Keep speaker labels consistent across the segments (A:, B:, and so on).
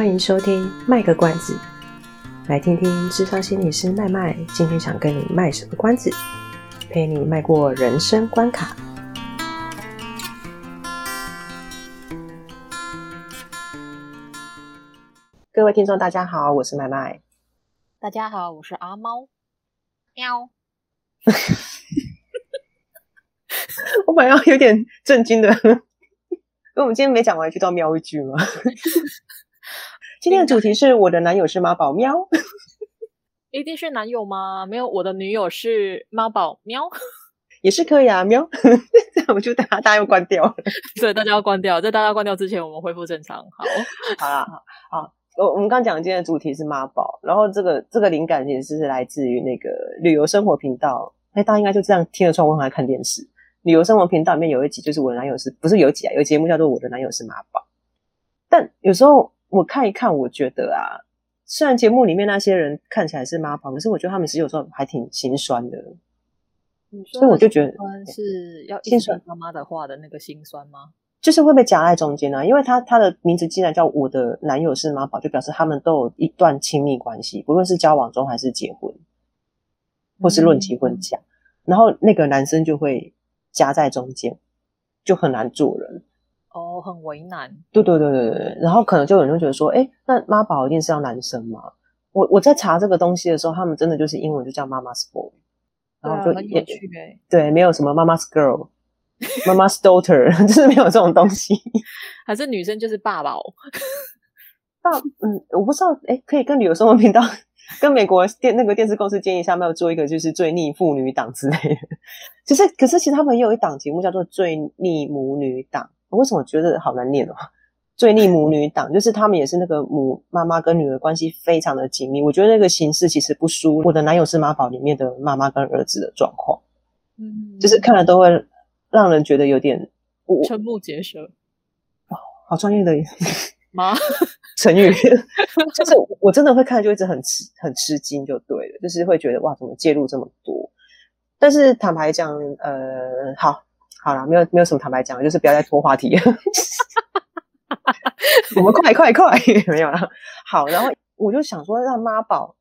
A: 欢迎收听《卖个关子》，来听听智商心理师麦麦今天想跟你卖什么关子，陪你迈过人生关卡。各位听众，大家好，我是麦麦。
B: 大家好，我是阿猫。喵。
A: 我本来有点震惊的，因为我们今天没讲完一句，都要喵一句吗？今天的主题是我的男友是妈宝喵，
B: 一定是男友吗？没有，我的女友是妈宝喵，
A: 也是可以啊，喵。这样我就大家大家要关掉了，
B: 对，大家要关掉，在大家关掉之前，我们恢复正常。好，
A: 好啦，好，好，我我们刚讲今天的主题是妈宝，然后这个这个灵感其实是来自于那个旅游生活频道，哎，大家应该就这样听着窗户来看电视。旅游生活频道里面有一集就是我的男友是不是有一集啊？有节目叫做我的男友是妈宝，但有时候。我看一看，我觉得啊，虽然节目里面那些人看起来是妈宝，可是我觉得他们其实有时候还挺心酸的。所以我就觉得
B: 是要心酸妈妈的话的那个心酸吗？
A: 就是会被夹在中间、啊，因为他他的名字既然叫我的男友是妈宝，就表示他们都有一段亲密关系，不论是交往中还是结婚，或是论及婚嫁，嗯、然后那个男生就会夹在中间，就很难做人。
B: 哦，很为难。
A: 对对对对对，然后可能就有人会觉得说，哎，那妈宝一定是要男生吗？我我在查这个东西的时候，他们真的就是英文就叫妈妈 's boy，然后就
B: 很有趣诶。
A: 对，没有什么妈妈 's girl，妈妈 's daughter，就是没有这种东西。
B: 还是女生就是爸宝？
A: 爸，嗯，我不知道，哎，可以跟旅游生活频道，跟美国电那个电视公司建议一下，没有做一个就是最逆妇女党之类的。其 实，可是其实他们也有一档节目叫做最逆母女档。我为什么觉得好难念哦？最逆母女 档就是他们也是那个母妈妈跟女儿关系非常的紧密。我觉得那个形式其实不输我的男友是妈宝里面的妈妈跟儿子的状况，嗯，就是看了都会让人觉得有点
B: 瞠目结舌。
A: 哦，好专业的
B: 妈
A: 成语，就是我真的会看就一直很吃很吃惊，就对了，就是会觉得哇，怎么介入这么多？但是坦白讲，呃，好。好了，没有没有什么坦白讲，就是不要再拖话题了。我们快快快，没有了。好，然后我就想说，让妈宝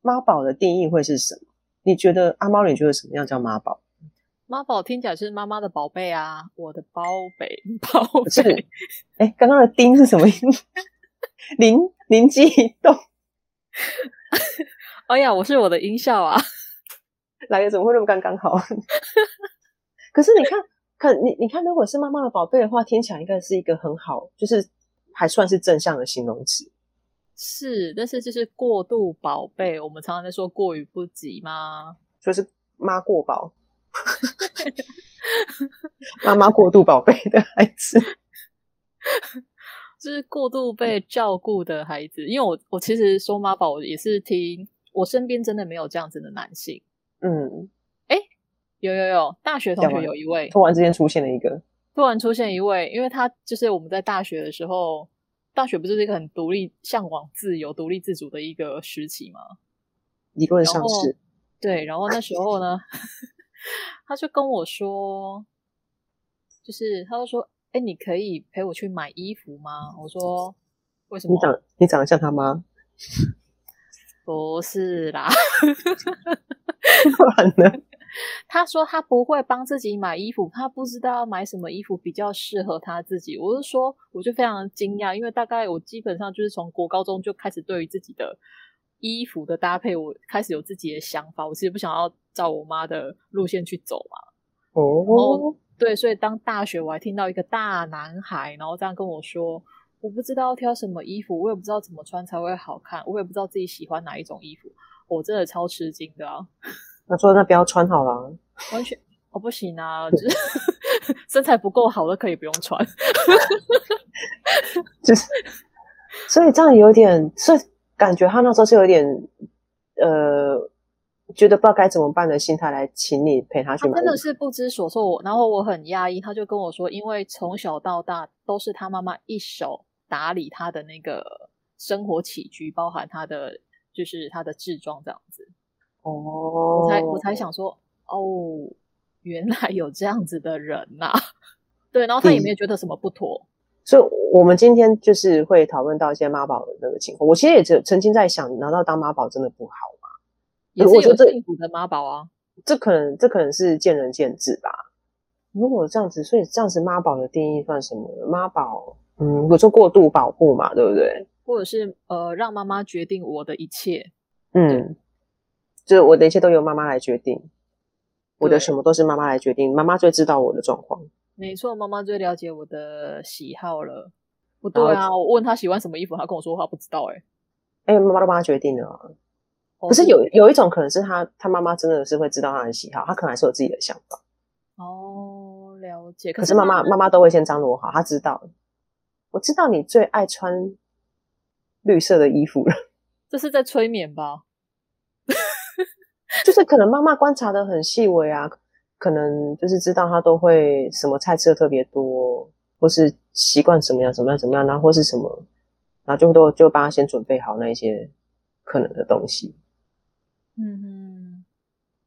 A: 妈宝的定义会是什么？你觉得阿猫，你觉得什么样叫妈宝？
B: 妈宝听起来是妈妈的宝贝啊，我的宝贝宝贝。
A: 是，哎，刚刚的丁是什么音？灵灵机一动。
B: 哎呀，我是我的音效啊！
A: 来的怎么会那么刚刚好？可是你看。看你，你看，如果是妈妈的宝贝的话，听起来应该是一个很好，就是还算是正向的形容词。
B: 是，但是就是过度宝贝，我们常常在说过于不及吗？
A: 就是妈过宝，妈妈过度宝贝的孩子，
B: 就是过度被照顾的孩子。因为我我其实说妈宝也是听我身边真的没有这样子的男性，嗯。有有有，大学同学有一位，
A: 突然之间出现了一个，
B: 突然出现一位，因为他就是我们在大学的时候，大学不就是一个很独立、向往自由、独立自主的一个时期吗？
A: 理论上是。
B: 对，然后那时候呢，他就跟我说，就是他就说，哎，你可以陪我去买衣服吗？我说，为什么？
A: 你长你长得像他吗？
B: 不是啦，
A: 不然呢？
B: 他说他不会帮自己买衣服，他不知道要买什么衣服比较适合他自己。我是说，我就非常惊讶，因为大概我基本上就是从国高中就开始对于自己的衣服的搭配，我开始有自己的想法。我其实不想要照我妈的路线去走嘛。哦，对，所以当大学我还听到一个大男孩，然后这样跟我说，我不知道要挑什么衣服，我也不知道怎么穿才会好看，我也不知道自己喜欢哪一种衣服，我真的超吃惊的啊。
A: 他说：“那不要穿好了，
B: 完全我、哦、不行啊，就是 身材不够好的可以不用穿，
A: 就是所以这样有点，所以感觉他那时候是有点呃，觉得不知道该怎么办的心态来请你陪他去买，
B: 他真的是不知所措。然后我很压抑，他就跟我说，因为从小到大都是他妈妈一手打理他的那个生活起居，包含他的就是他的置装这样子。”哦、oh，我才我才想说，哦，原来有这样子的人呐、啊，对，然后他也没有觉得什么不妥，
A: 所以我们今天就是会讨论到一些妈宝的那个情况。我其实也曾曾经在想，难道当妈宝真的不好吗？
B: 也是有幸福的妈宝啊，
A: 这可能这可能是见仁见智吧。如果这样子，所以这样子妈宝的定义算什么？妈宝，嗯，有时候过度保护嘛，对不对？
B: 或者是呃，让妈妈决定我的一切，
A: 嗯，就是我的一切都由妈妈来决定，我的什么都是妈妈来决定，妈妈最知道我的状况。
B: 没错，妈妈最了解我的喜好了。不对啊，我问她喜欢什么衣服，她跟我说他不知道、欸。哎，哎，妈妈都帮她决定了、啊。哦、可是有有一种可能是她，她妈妈真的是会知道她的喜好，她可能还是有自己的想法。哦，了解。可
A: 是妈妈妈妈都会先张罗好，她知道。我知道你最爱穿绿色的衣服了。
B: 这是在催眠吧？
A: 就是可能妈妈观察的很细微啊。可能就是知道他都会什么菜吃的特别多，或是习惯什么样怎么样怎么样，然后或是什么，然后就都就帮他先准备好那一些可能的东西。
B: 嗯哼，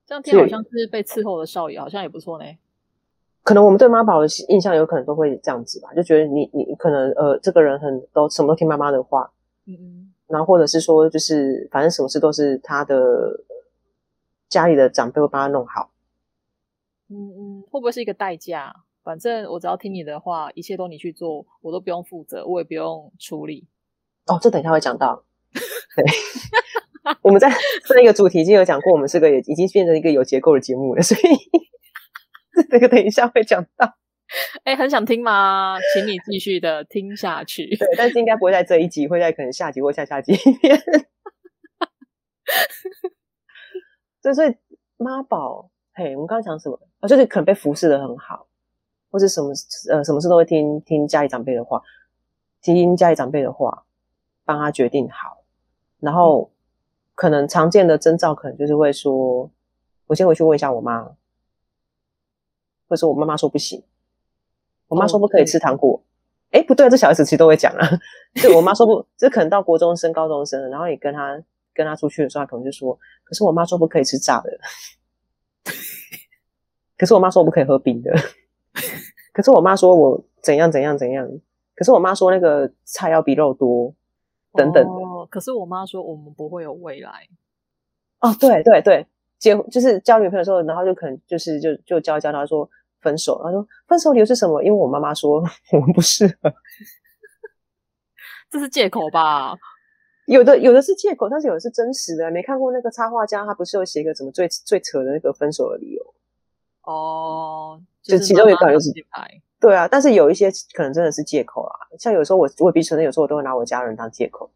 B: 这样听好像是被伺候的少爷，好像也不错呢。
A: 可能我们对妈宝的印象有可能都会这样子吧，就觉得你你可能呃这个人很都什么都听妈妈的话，嗯嗯，然后或者是说就是反正什么事都是他的家里的长辈会帮他弄好。
B: 嗯嗯，会不会是一个代价？反正我只要听你的话，一切都你去做，我都不用负责，我也不用处理。
A: 哦，这等一下会讲到。对，我们在上一个主题已经有讲过，我们是个已经变成一个有结构的节目了，所以这个等一下会讲到。
B: 哎，很想听吗？请你继续的听下去。
A: 对，但是应该不会在这一集，会在可能下集或下下集里面。所以妈宝。嘿，我们刚刚讲什么？啊，就是可能被服侍的很好，或者什么呃，什么事都会听听家里长辈的话，听家里长辈的话，帮他决定好。然后可能常见的征兆，可能就是会说：“我先回去问一下我妈。”或者说我妈妈说不行，我妈说不可以吃糖果。哎、哦，不对，这小孩子其实都会讲啊。就我妈说不，这可能到国中生、高中生了，然后也跟他跟他出去的时候，他可能就说：“可是我妈说不可以吃炸的。”可是我妈说我不可以喝冰的，可是我妈说我怎样怎样怎样，可是我妈说那个菜要比肉多，等等的。
B: 哦，可是我妈说我们不会有未来。
A: 哦，对对对，结就是交女朋友的时候，然后就可能就是就就交交，他说分手，他说分手理由是什么？因为我妈妈说我们不适合，
B: 这是借口吧？
A: 有的有的是借口，但是有的是真实的。没看过那个插画家，他不是有写一个什么最最扯的那个分手的理由？
B: 哦，
A: 就其中一个就是对啊，但是有一些可能真的是借口啦。像有时候我我必须承认，有时候我都会拿我家人当借口。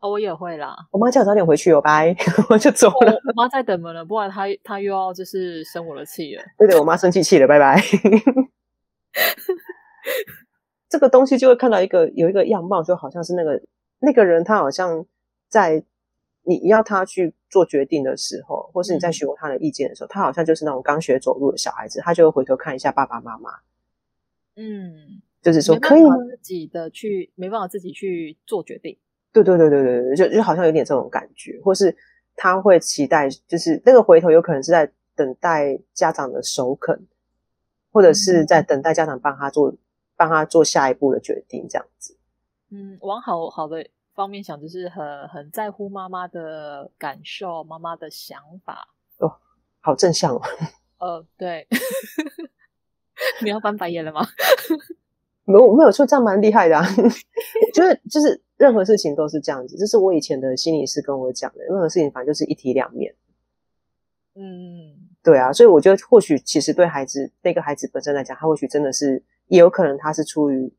B: 哦，我也会啦。
A: 我妈叫我早点回去，我拜，我就走了。
B: 我妈在等门了，不然她她又要就是生我的气了。
A: 对对，我妈生气气了，拜拜。这个东西就会看到一个有一个样貌，就好像是那个那个人，他好像。在你要他去做决定的时候，或是你在询问他的意见的时候，嗯、他好像就是那种刚学走路的小孩子，他就会回头看一下爸爸妈妈。
B: 嗯，
A: 就是说可以吗？
B: 自己的去没办法自己去做决定。
A: 对对对对对对，就就好像有点这种感觉，或是他会期待，就是那个回头有可能是在等待家长的首肯，或者是在等待家长帮他做帮他做下一步的决定，这样子。
B: 嗯，往好好的。方面想就是很很在乎妈妈的感受，妈妈的想法
A: 哦，好正向哦。
B: 呃，对，你要翻白眼了吗？
A: 没 有没有，说这样蛮厉害的啊。就是就是任何事情都是这样子，这是我以前的心理师跟我讲的，任何事情反正就是一体两面。嗯，对啊，所以我觉得或许其实对孩子那个孩子本身来讲，他或许真的是也有可能他是出于。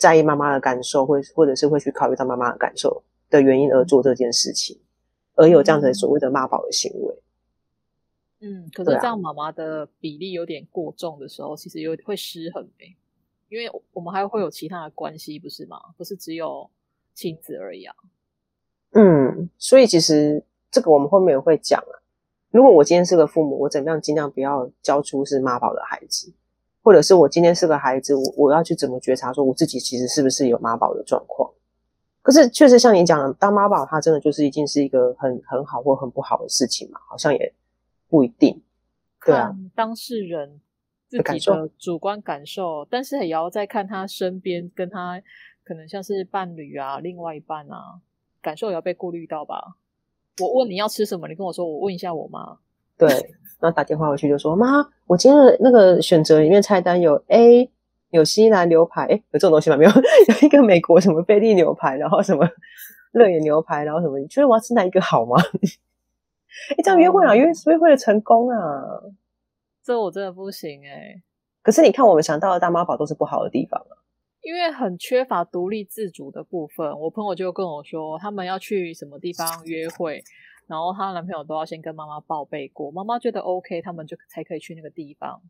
A: 在意妈妈的感受，或或者是会去考虑到妈妈的感受的原因而做这件事情，而有这样子所谓的妈宝的行为。
B: 嗯，可是这样妈妈的比例有点过重的时候，其实有会失衡诶，因为我们还会有其他的关系，不是吗？不是只有亲子而已啊。
A: 嗯，所以其实这个我们后面也会讲啊。如果我今天是个父母，我怎么样尽量不要教出是妈宝的孩子。或者是我今天是个孩子，我我要去怎么觉察，说我自己其实是不是有妈宝的状况？可是确实像你讲的，当妈宝，他真的就是已经是一个很很好或很不好的事情嘛？好像也不一定。对啊，
B: 当事人自己的主观感受，但是也要再看他身边跟他可能像是伴侣啊、另外一半啊，感受也要被顾虑到吧。我问你要吃什么，你跟我说，我问一下我妈。
A: 对，然后打电话回去就说：“妈，我今天的那个选择里面菜单有 A，有西兰牛排，诶有这种东西吗？没有，有一个美国什么菲力牛排，然后什么 乐野牛排，然后什么？你觉得我要吃哪一个好吗？哎这样约会啊，约约会的成功啊。”
B: 这我真的不行哎、欸，
A: 可是你看，我们想到的大妈宝都是不好的地方啊，
B: 因为很缺乏独立自主的部分。我朋友就跟我说，他们要去什么地方约会，然后她男朋友都要先跟妈妈报备过，妈妈觉得 OK，他们就才可以去那个地方。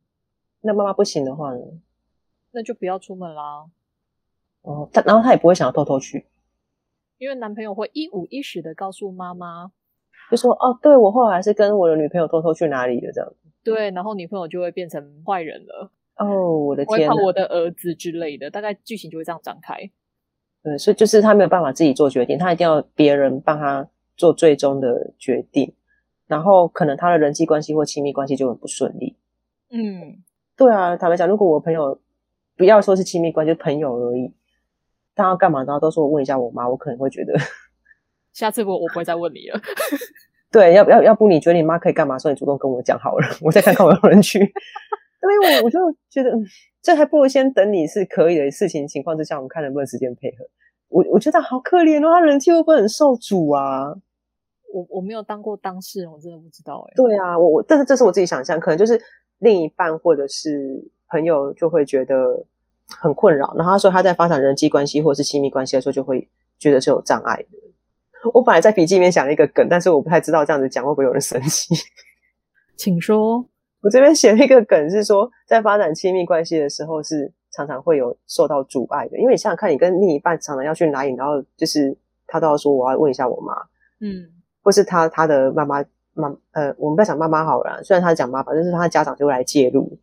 A: 那妈妈不行的话呢？
B: 那就不要出门啦。
A: 哦，他然后他也不会想要偷偷去，
B: 因为男朋友会一五一十的告诉妈妈，
A: 就说哦，对，我后来是跟我的女朋友偷偷去哪里的这样。
B: 对，然后女朋友就会变成坏人了。
A: 哦，我的天！
B: 我的儿子之类的，大概剧情就会这样展开。
A: 对，所以就是他没有办法自己做决定，他一定要别人帮他做最终的决定。然后可能他的人际关系或亲密关系就很不顺利。
B: 嗯，
A: 对啊，坦白讲，如果我朋友不要说是亲密关系，就朋友而已，他要干嘛，然后都说我问一下我妈，我可能会觉得，
B: 下次我我不会再问你了。
A: 对，要不要要不你觉得你妈可以干嘛？说你主动跟我讲好了，我再看看有没有人去。对，我我就觉得，这还不如先等你是可以的事情情况之下，我们看能不能时间配合。我我觉得好可怜哦，他人气会不会很受阻啊？
B: 我我没有当过当事人，我真的不知道哎。
A: 对啊，我我但是这是我自己想象，可能就是另一半或者是朋友就会觉得很困扰，然后他说他在发展人际关系或者是亲密关系的时候，就会觉得是有障碍的。我本来在笔记里面想了一个梗，但是我不太知道这样子讲会不会有人生气。
B: 请说。
A: 我这边写了一个梗，是说在发展亲密关系的时候，是常常会有受到阻碍的。因为你想想看，你跟另一半常常要去哪里，然后就是他都要说我要问一下我妈，
B: 嗯，
A: 或是他他的妈妈妈呃，我们不要讲妈妈好了，虽然他讲妈妈，但是他的家长就会来介入。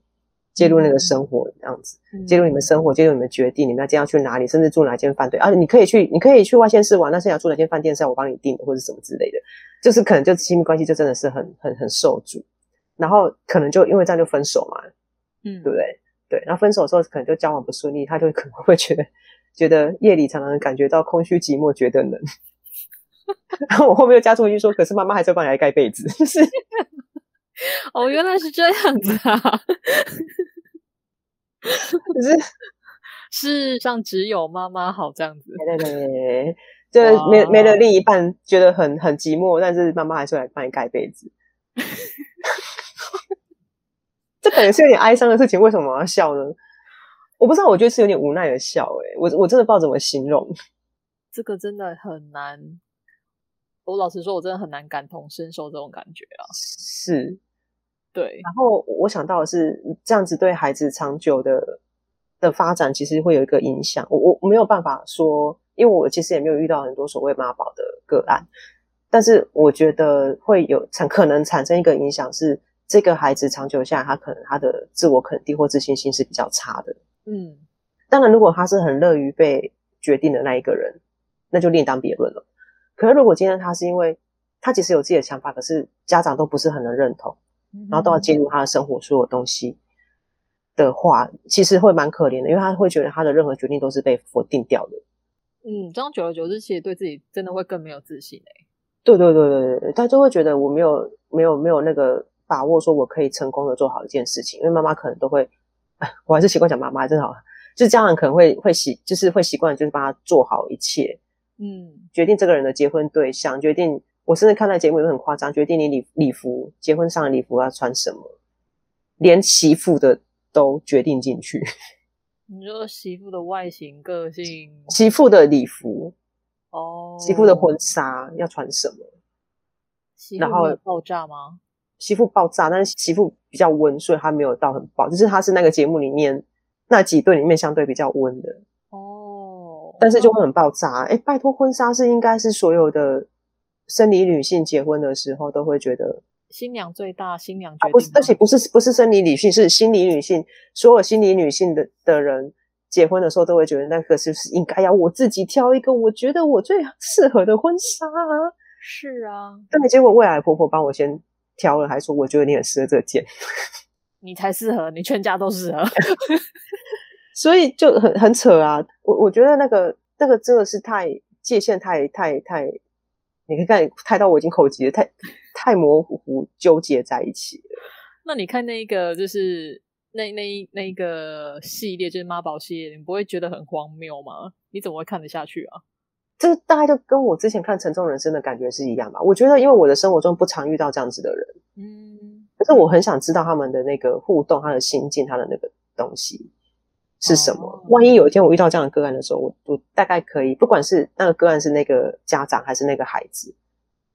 A: 介入那个生活这样子，介入你们生活，介入你们决定，你们要今天要去哪里，甚至住哪间饭店啊？你可以去，你可以去外县市玩，但是要住哪间饭店是要我帮你订的，或者什么之类的，就是可能就亲密关系就真的是很很很受阻，然后可能就因为这样就分手嘛，
B: 嗯，
A: 对不对？对，然后分手的时候可能就交往不顺利，他就可能 会觉得觉得夜里常常感觉到空虚寂寞，觉得冷。然后我后面又加重一句说，可是妈妈还是要帮你来盖被子，就是。
B: 哦，原来是这样子啊！
A: 可是
B: 世上只有妈妈好这样子，
A: 对对对对，就没没了另一半觉得很很寂寞，但是妈妈还是会来帮你盖被子。这可能是有点哀伤的事情，为什么我要笑呢？我不知道，我觉得是有点无奈的笑。诶我我真的不知道怎么形容，这
B: 个真的很难。我老实说，我真的很难感同身受这种感觉啊。
A: 是。
B: 对，
A: 然后我想到的是，这样子对孩子长久的的发展，其实会有一个影响。我我没有办法说，因为我其实也没有遇到很多所谓妈宝的个案，但是我觉得会有产可能产生一个影响是，这个孩子长久下来，他可能他的自我肯定或自信心是比较差的。
B: 嗯，
A: 当然，如果他是很乐于被决定的那一个人，那就另当别论了。可是如果今天他是因为他其实有自己的想法，可是家长都不是很能认同。然后都要介入他的生活所有东西的话，其实会蛮可怜的，因为他会觉得他的任何决定都是被否定掉的。
B: 嗯，这样久而久之，其实对自己真的会更没有自信诶。
A: 对对对对对，他就会觉得我没有没有没有那个把握，说我可以成功的做好一件事情。因为妈妈可能都会，我还是习惯讲妈妈真好，就是家长可能会会习，就是会习惯就是帮他做好一切。
B: 嗯，
A: 决定这个人的结婚对象，决定。我甚至看那节目都很夸张，决定你礼礼服结婚上的礼服要穿什么，连媳妇的都决定进去。
B: 你说媳妇的外形、个性，
A: 媳妇的礼服
B: 哦，
A: 媳妇的婚纱要穿什么？
B: 媳妇会爆炸吗？
A: 媳妇爆炸，但是媳妇比较温，所以她没有到很爆，就是她是那个节目里面那几对里面相对比较温的
B: 哦，
A: 但是就会很爆炸。哎，拜托，婚纱是应该是所有的。生理女性结婚的时候都会觉得
B: 新娘最大，新娘
A: 不是，而且不是不是生理女性，是心理女性。所有心理女性的的人结婚的时候都会觉得那个是不是应该要我自己挑一个我觉得我最适合的婚纱啊？
B: 是啊，
A: 但结果未来婆婆帮我先挑了，还说我觉得你很适合这件。
B: 你才适合，你全家都适合。
A: 所以就很很扯啊！我我觉得那个那个真的是太界限太太太，你可以看太到我已经口急了，太太模糊纠结在一起了。
B: 那你看那一个就是那那一那一个系列，就是妈宝系列，你不会觉得很荒谬吗？你怎么会看得下去啊？
A: 这大概就跟我之前看《沉重人生》的感觉是一样吧。我觉得，因为我的生活中不常遇到这样子的人，嗯，可是我很想知道他们的那个互动，他的心境，他的那个东西。是什么？哦、万一有一天我遇到这样的个案的时候，我我大概可以，不管是那个个案是那个家长还是那个孩子，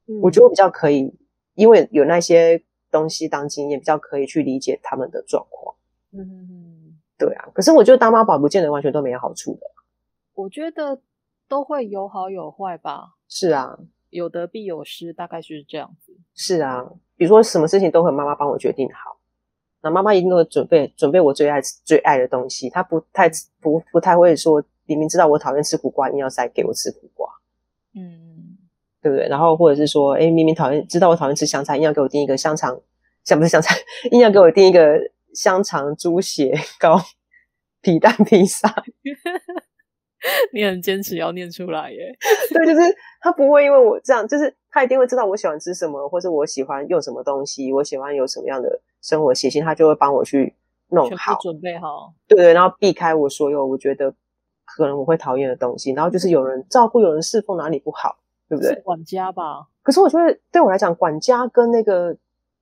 A: 嗯、我觉得我比较可以，因为有那些东西当经验，比较可以去理解他们的状况。嗯对啊。可是我觉得当妈宝不见得完全都没有好处的。
B: 我觉得都会有好有坏吧。
A: 是啊，
B: 有得必有失，大概就是这样子。
A: 是啊，比如说什么事情都会妈妈帮我决定好。那妈妈一定都会准备准备我最爱最爱的东西，她不太不不太会说，明明知道我讨厌吃苦瓜，硬要塞给我吃苦瓜，嗯，对不对？然后或者是说，哎明明讨厌知道我讨厌吃香菜，硬要给我订一个香肠，想不是香菜，硬要给我订一个香肠猪血糕 皮蛋披萨。
B: 你很坚持要念出来耶？
A: 对，就是他不会因为我这样，就是他一定会知道我喜欢吃什么，或者我喜欢用什么东西，我喜欢有什么样的生活习性，他就会帮我去弄好，
B: 准备好。
A: 对对，然后避开我所有我觉得可能我会讨厌的东西，然后就是有人照顾，有人侍奉，哪里不好，对不对？
B: 管家吧。
A: 可是我觉得对我来讲，管家跟那个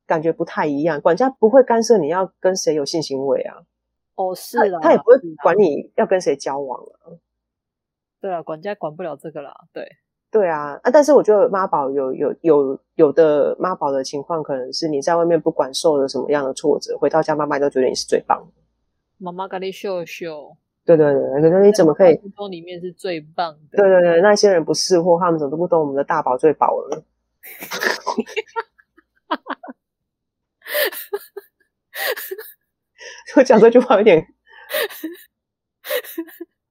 A: 感觉不太一样。管家不会干涉你要跟谁有性行为啊。
B: 哦，是啊，
A: 他也不会管你要跟谁交往啊。
B: 对啊，管家管不了这个啦。对，
A: 对啊，啊！但是我觉得妈宝有有有有的妈宝的情况，可能是你在外面不管受了什么样的挫折，回到家妈妈都觉得你是最棒的。
B: 妈妈给你秀秀。对
A: 对对，可是你怎么可以？
B: 说里面是最棒的。
A: 对对对，那些人不是货，他们怎么都不懂我们的大宝最宝了。我讲这句话有点。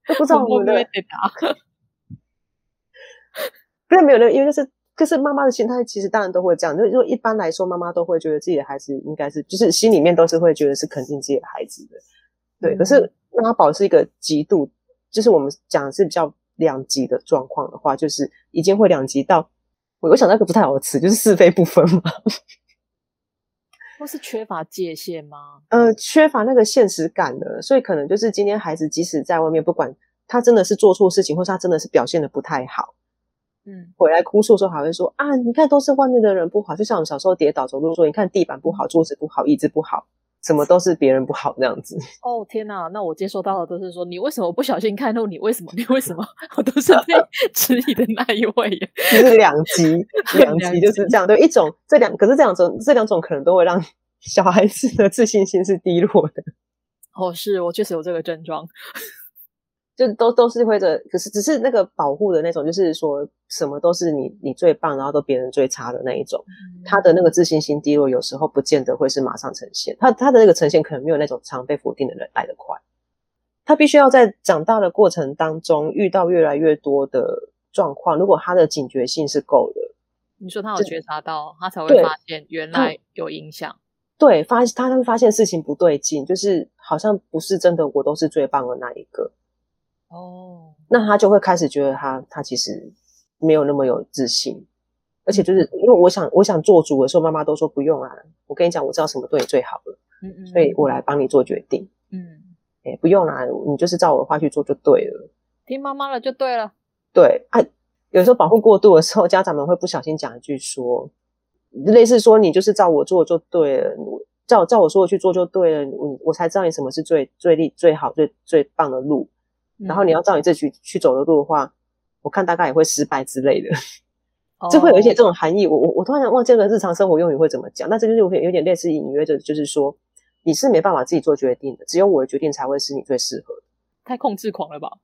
A: 都 不知道我们的，不是没有那个，因为就是就是妈妈的心态，其实当然都会这样。就如果一般来说，妈妈都会觉得自己的孩子应该是，就是心里面都是会觉得是肯定自己的孩子的。对，嗯、可是妈宝是一个极度，就是我们讲的是比较两极的状况的话，就是已经会两极到，我我想那个不太好的词，就是是非不分嘛。
B: 或是缺乏界限吗？
A: 呃，缺乏那个现实感的，所以可能就是今天孩子即使在外面，不管他真的是做错事情，或是他真的是表现的不太好，嗯，回来哭诉的时候还会说啊，你看都是外面的人不好，就像我们小时候跌倒走路说，你看地板不好，桌子不好，椅子不好，什么都是别人不好那样子。
B: 哦天哪，那我接收到的都是说，你为什么不小心看到你为什么？你为什么？我都是被 质疑的那一位耶。
A: 就是两极，两极就是这样。对，一种这两，可是这两种，这两种可能都会让小孩子的自信心是低落的。
B: 哦，是我确实有这个症状，
A: 就都都是会的。可是只是那个保护的那种，就是说什么都是你你最棒，然后都别人最差的那一种。嗯、他的那个自信心低落，有时候不见得会是马上呈现。他他的那个呈现可能没有那种常被否定的人来得快。他必须要在长大的过程当中遇到越来越多的状况，如果他的警觉性是够的，
B: 你说他有觉察到，他才会发现原来有影响。
A: 对，发他会发现事情不对劲，就是好像不是真的，我都是最棒的那一个。哦，那他就会开始觉得他他其实没有那么有自信，而且就是因为我想我想做主的时候，妈妈都说不用啊，我跟你讲，我知道什么对你最好了，嗯嗯，所以我来帮你做决定，嗯，哎，不用啦，你就是照我的话去做就对了，
B: 听妈妈的就对了。
A: 对，啊，有时候保护过度的时候，家长们会不小心讲一句说。类似说，你就是照我做就对了，照照我说的去做就对了，我我才知道你什么是最最利最好最最棒的路，然后你要照你这去去走的路的话，我看大概也会失败之类的，这会有一些这种含义。我我我突然忘记了日常生活用语会怎么讲，那这就是有点有点类似隐约的，就是说你是没办法自己做决定的，只有我的决定才会是你最适合的。
B: 太控制狂了吧？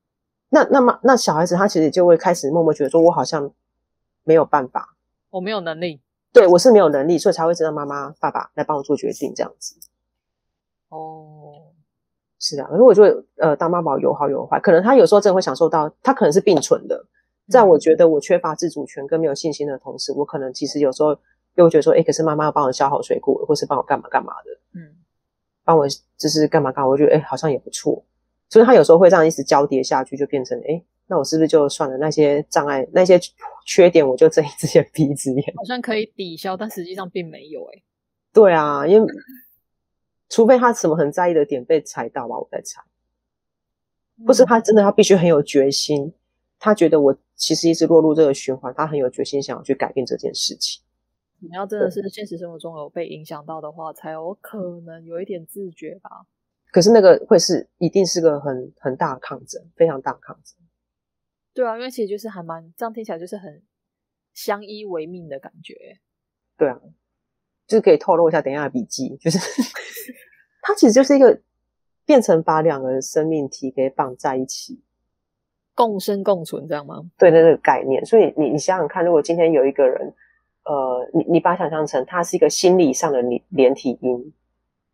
A: 那那么那小孩子他其实就会开始默默觉得说，我好像没有办法，
B: 我没有能力。
A: 对，我是没有能力，所以才会知道妈妈、爸爸来帮我做决定这样子。哦，是啊，可是我觉得，呃，当妈宝有好有坏，可能他有时候真的会享受到，他可能是并存的。在我觉得我缺乏自主权跟没有信心的同时，我可能其实有时候又会觉得说，哎，可是妈妈要帮我削好水果，或是帮我干嘛干嘛的。嗯，帮我就是干嘛干嘛，我觉得哎、欸、好像也不错。所以他有时候会这样一直交叠下去，就变成哎、欸，那我是不是就算了？那些障碍、那些缺点，我就睁一只眼闭一只眼，
B: 好像可以抵消，但实际上并没有哎、欸。
A: 对啊，因为除非他什么很在意的点被踩到吧，我在猜。不是他真的，他必须很有决心。他觉得我其实一直落入这个循环，他很有决心想要去改变这件事情。
B: 你要真的是现实生活中有被影响到的话，才有可能有一点自觉吧。
A: 可是那个会是一定是个很很大的抗争，非常大的抗争。
B: 对啊，因为其实就是还蛮这样听起来就是很相依为命的感觉。
A: 对啊，就是可以透露一下，等一下的笔记就是，它其实就是一个。变成把两个生命体给绑在一起，
B: 共生共存，这样吗？
A: 对，那个概念。所以你你想想看，如果今天有一个人，呃，你你把它想象成他是一个心理上的连连体婴，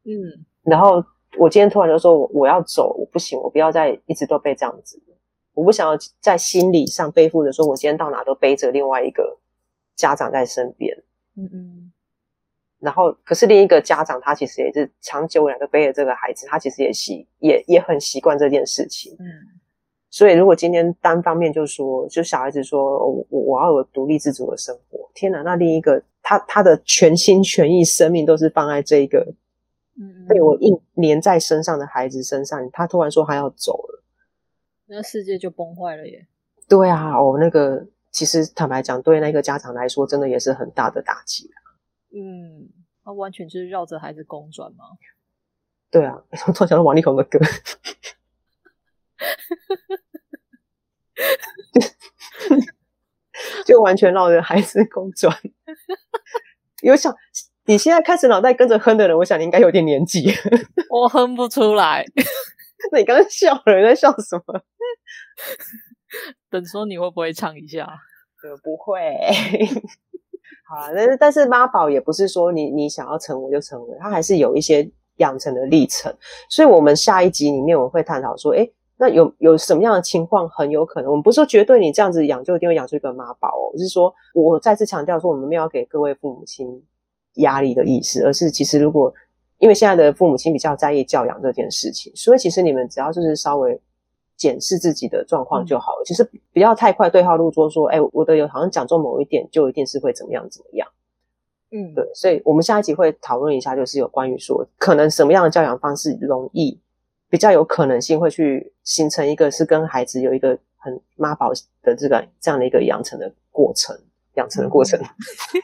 B: 嗯，
A: 然后我今天突然就说我我要走，我不行，我不要再一直都被这样子，我不想要在心理上背负着说我今天到哪都背着另外一个家长在身边，
B: 嗯嗯。
A: 然后，可是另一个家长，他其实也是长久以来都背着这个孩子，他其实也习也也很习惯这件事情。
B: 嗯，
A: 所以如果今天单方面就说，就小孩子说我我要有独立自主的生活，天哪，那另一个他他的全心全意生命都是放在这一个，
B: 嗯，
A: 被我硬粘在身上的孩子身上，他突然说他要走了，
B: 那世界就崩坏了耶。
A: 对啊，哦，那个其实坦白讲，对那个家长来说，真的也是很大的打击。
B: 嗯，他完全就是绕着孩子公转吗？
A: 对啊，我突然想到王力宏的歌，就就完全绕着孩子公转。有想你现在开始脑袋跟着哼的人，我想你应该有点年纪。
B: 我哼不出来。
A: 那你刚刚笑了，你在笑什么？
B: 等说你会不会唱一下？
A: 呃，不会。啊，但是但是妈宝也不是说你你想要成为就成为，它还是有一些养成的历程。所以，我们下一集里面我会探讨说，诶，那有有什么样的情况很有可能？我们不是说绝对你这样子养就一定会养出一个妈宝哦，是说我再次强调说，我们没有给各位父母亲压力的意思，而是其实如果因为现在的父母亲比较在意教养这件事情，所以其实你们只要就是稍微。检视自己的状况就好了，嗯、其实不要太快对号入座，说，哎，我的有好像讲中某一点，就一定是会怎么样怎么样。
B: 嗯，
A: 对，所以我们下一集会讨论一下，就是有关于说，可能什么样的教养方式容易比较有可能性会去形成一个是跟孩子有一个很妈宝的这个这样的一个养成的过程，养成的过程。嗯、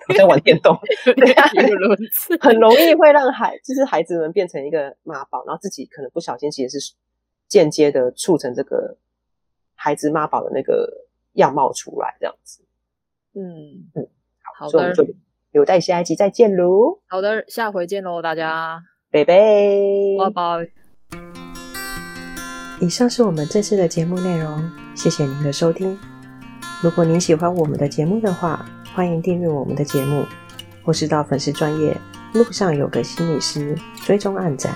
A: 我在玩电动，很容易会让孩就是孩子们变成一个妈宝，然后自己可能不小心其实是。间接的促成这个孩子妈宝的那个样貌出来，这样子。
B: 嗯
A: 嗯，好，
B: 好的，
A: 所以我们就留待下一集再见喽。
B: 好的，下回见喽，大家，
A: 拜拜，
B: 拜拜。
A: 以上是我们这次的节目内容，谢谢您的收听。如果您喜欢我们的节目的话，欢迎订阅我们的节目，或是到粉丝专业路上有个心理师追踪暗赞。